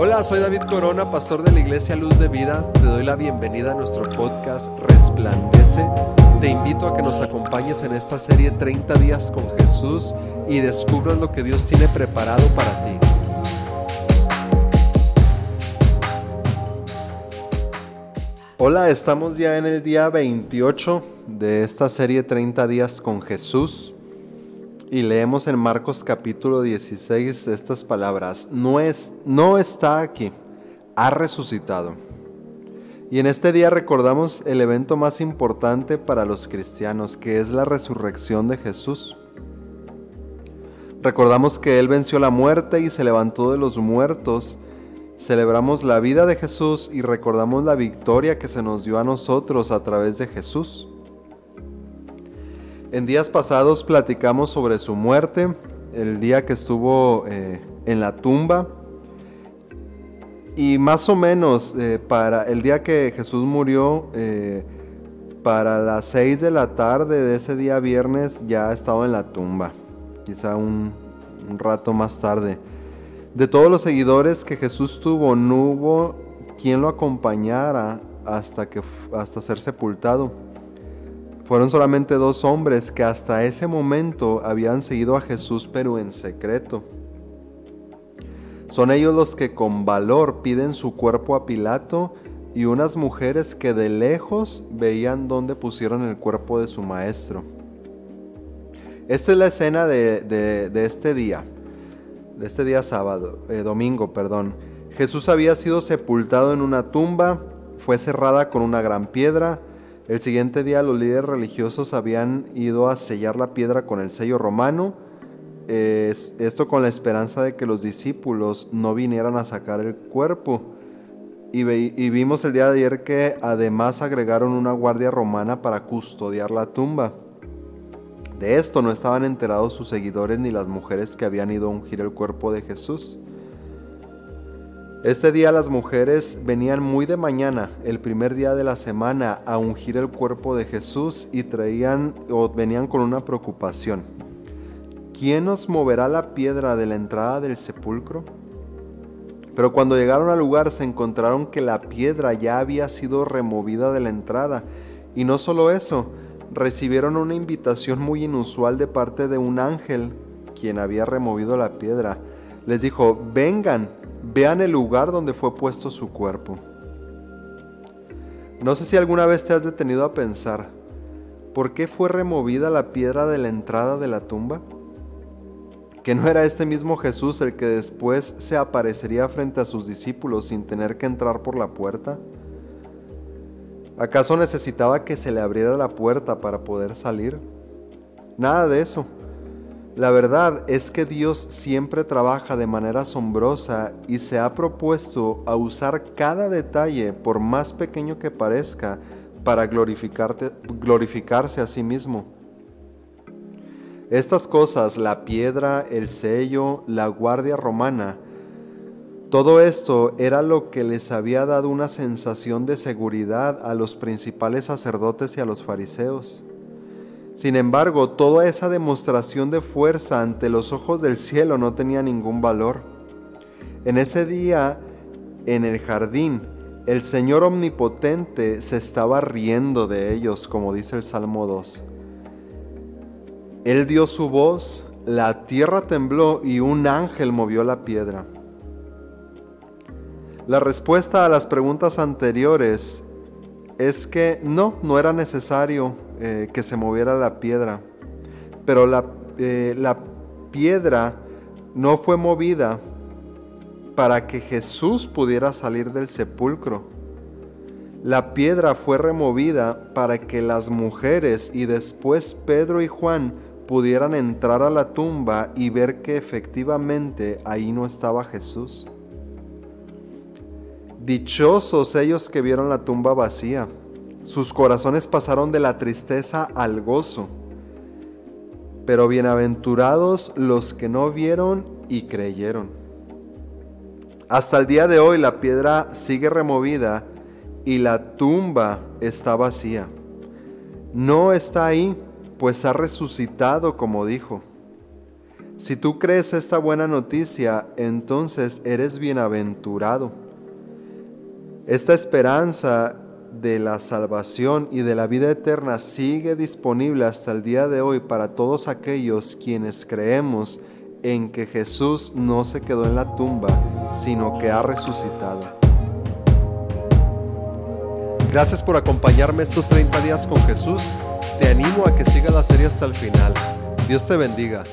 Hola, soy David Corona, pastor de la Iglesia Luz de Vida. Te doy la bienvenida a nuestro podcast Resplandece. Te invito a que nos acompañes en esta serie 30 días con Jesús y descubras lo que Dios tiene preparado para ti. Hola, estamos ya en el día 28 de esta serie 30 días con Jesús. Y leemos en Marcos capítulo 16 estas palabras, no, es, no está aquí, ha resucitado. Y en este día recordamos el evento más importante para los cristianos, que es la resurrección de Jesús. Recordamos que Él venció la muerte y se levantó de los muertos. Celebramos la vida de Jesús y recordamos la victoria que se nos dio a nosotros a través de Jesús. En días pasados platicamos sobre su muerte, el día que estuvo eh, en la tumba. Y más o menos eh, para el día que Jesús murió, eh, para las 6 de la tarde de ese día viernes ya estaba en la tumba, quizá un, un rato más tarde. De todos los seguidores que Jesús tuvo, no hubo quien lo acompañara hasta, que, hasta ser sepultado. Fueron solamente dos hombres que hasta ese momento habían seguido a Jesús pero en secreto. Son ellos los que con valor piden su cuerpo a Pilato y unas mujeres que de lejos veían dónde pusieron el cuerpo de su maestro. Esta es la escena de, este día, de este día sábado, eh, domingo, perdón. Jesús había sido sepultado en una tumba, fue cerrada con una gran piedra, el siguiente día los líderes religiosos habían ido a sellar la piedra con el sello romano, esto con la esperanza de que los discípulos no vinieran a sacar el cuerpo. Y, y vimos el día de ayer que además agregaron una guardia romana para custodiar la tumba. De esto no estaban enterados sus seguidores ni las mujeres que habían ido a ungir el cuerpo de Jesús. Este día las mujeres venían muy de mañana, el primer día de la semana, a ungir el cuerpo de Jesús y traían o venían con una preocupación. ¿Quién nos moverá la piedra de la entrada del sepulcro? Pero cuando llegaron al lugar se encontraron que la piedra ya había sido removida de la entrada. Y no solo eso, recibieron una invitación muy inusual de parte de un ángel, quien había removido la piedra. Les dijo, vengan vean el lugar donde fue puesto su cuerpo. No sé si alguna vez te has detenido a pensar, ¿por qué fue removida la piedra de la entrada de la tumba? ¿Que no era este mismo Jesús el que después se aparecería frente a sus discípulos sin tener que entrar por la puerta? ¿Acaso necesitaba que se le abriera la puerta para poder salir? Nada de eso. La verdad es que Dios siempre trabaja de manera asombrosa y se ha propuesto a usar cada detalle, por más pequeño que parezca, para glorificarse a sí mismo. Estas cosas, la piedra, el sello, la guardia romana, todo esto era lo que les había dado una sensación de seguridad a los principales sacerdotes y a los fariseos. Sin embargo, toda esa demostración de fuerza ante los ojos del cielo no tenía ningún valor. En ese día, en el jardín, el Señor Omnipotente se estaba riendo de ellos, como dice el Salmo 2. Él dio su voz, la tierra tembló y un ángel movió la piedra. La respuesta a las preguntas anteriores es que no, no era necesario eh, que se moviera la piedra. Pero la, eh, la piedra no fue movida para que Jesús pudiera salir del sepulcro. La piedra fue removida para que las mujeres y después Pedro y Juan pudieran entrar a la tumba y ver que efectivamente ahí no estaba Jesús. Dichosos ellos que vieron la tumba vacía. Sus corazones pasaron de la tristeza al gozo. Pero bienaventurados los que no vieron y creyeron. Hasta el día de hoy la piedra sigue removida y la tumba está vacía. No está ahí, pues ha resucitado como dijo. Si tú crees esta buena noticia, entonces eres bienaventurado. Esta esperanza de la salvación y de la vida eterna sigue disponible hasta el día de hoy para todos aquellos quienes creemos en que Jesús no se quedó en la tumba, sino que ha resucitado. Gracias por acompañarme estos 30 días con Jesús. Te animo a que sigas la serie hasta el final. Dios te bendiga.